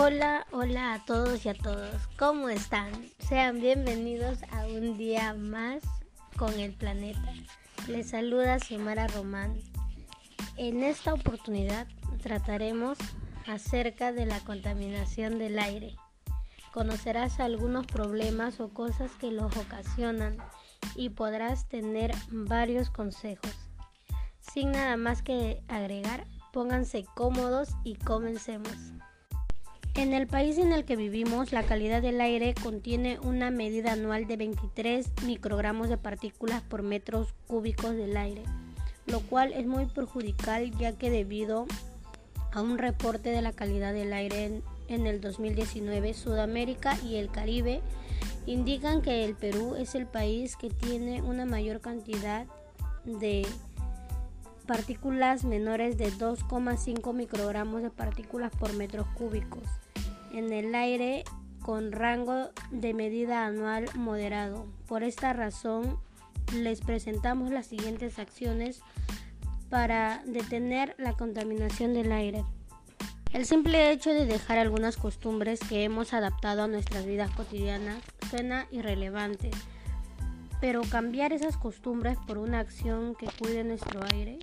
Hola, hola a todos y a todos. ¿Cómo están? Sean bienvenidos a un día más con el planeta. Les saluda Xiomara Román. En esta oportunidad trataremos acerca de la contaminación del aire. Conocerás algunos problemas o cosas que los ocasionan y podrás tener varios consejos. Sin nada más que agregar, pónganse cómodos y comencemos. En el país en el que vivimos, la calidad del aire contiene una medida anual de 23 microgramos de partículas por metros cúbicos del aire, lo cual es muy perjudicial ya que debido a un reporte de la calidad del aire en, el 2019, Sudamérica y el Caribe indican que el Perú es el país que tiene una mayor cantidad de partículas menores de 2,5 microgramos de partículas por metros cúbicos en el aire con rango de medida anual moderado. Por esta razón, les presentamos las siguientes acciones para detener la contaminación del aire. El simple hecho de dejar algunas costumbres que hemos adaptado a nuestras vidas cotidianas suena irrelevante, pero cambiar esas costumbres por una acción que cuide nuestro aire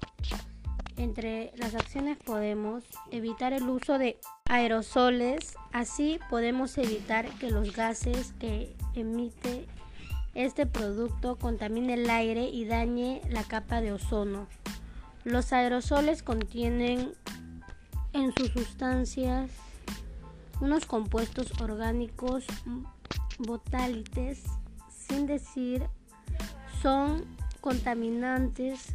entre las acciones podemos evitar el uso de aerosoles, así podemos evitar que los gases que emite este producto contamine el aire y dañe la capa de ozono. Los aerosoles contienen en sus sustancias unos compuestos orgánicos volátiles, sin decir son contaminantes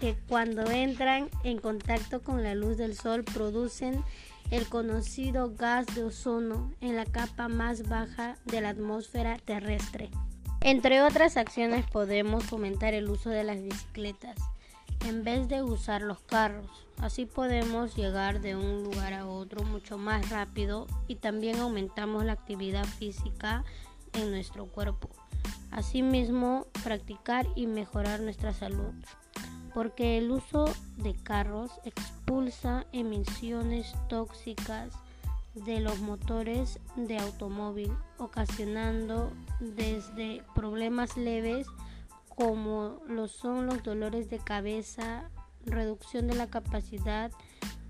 que cuando entran en contacto con la luz del sol producen el conocido gas de ozono en la capa más baja de la atmósfera terrestre. Entre otras acciones podemos fomentar el uso de las bicicletas en vez de usar los carros. Así podemos llegar de un lugar a otro mucho más rápido y también aumentamos la actividad física en nuestro cuerpo. Asimismo, practicar y mejorar nuestra salud porque el uso de carros expulsa emisiones tóxicas de los motores de automóvil, ocasionando desde problemas leves como son los dolores de cabeza, reducción de la capacidad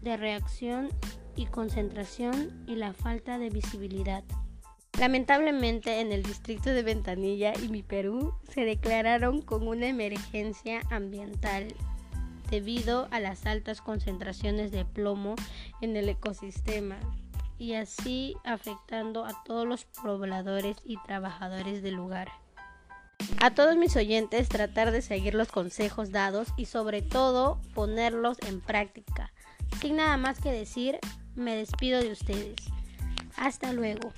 de reacción y concentración y la falta de visibilidad. Lamentablemente en el distrito de Ventanilla y mi Perú se declararon con una emergencia ambiental debido a las altas concentraciones de plomo en el ecosistema y así afectando a todos los pobladores y trabajadores del lugar. A todos mis oyentes tratar de seguir los consejos dados y sobre todo ponerlos en práctica. Sin nada más que decir, me despido de ustedes. Hasta luego.